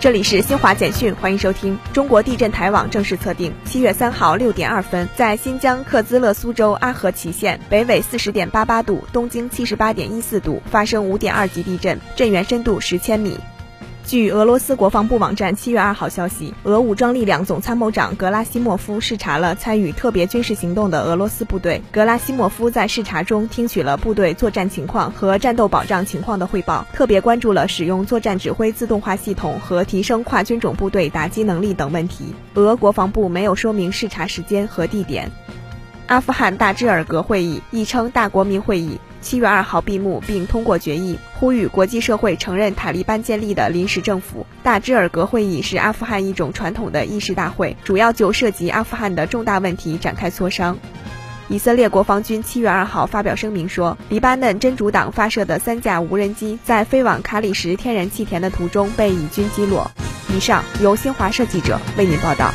这里是新华简讯，欢迎收听。中国地震台网正式测定，七月三号六点二分，在新疆克孜勒苏州阿合奇县北纬四十点八八度，东经七十八点一四度发生五点二级地震，震源深度十千米。据俄罗斯国防部网站七月二号消息，俄武装力量总参谋长格拉西莫夫视察了参与特别军事行动的俄罗斯部队。格拉西莫夫在视察中听取了部队作战情况和战斗保障情况的汇报，特别关注了使用作战指挥自动化系统和提升跨军种部队打击能力等问题。俄国防部没有说明视察时间和地点。阿富汗大芝尔格会议，亦称大国民会议。七月二号闭幕并通过决议，呼吁国际社会承认塔利班建立的临时政府。大芝尔格会议是阿富汗一种传统的议事大会，主要就涉及阿富汗的重大问题展开磋商。以色列国防军七月二号发表声明说，黎巴嫩真主党发射的三架无人机在飞往卡里什天然气田的途中被以军击落。以上由新华社记者为您报道。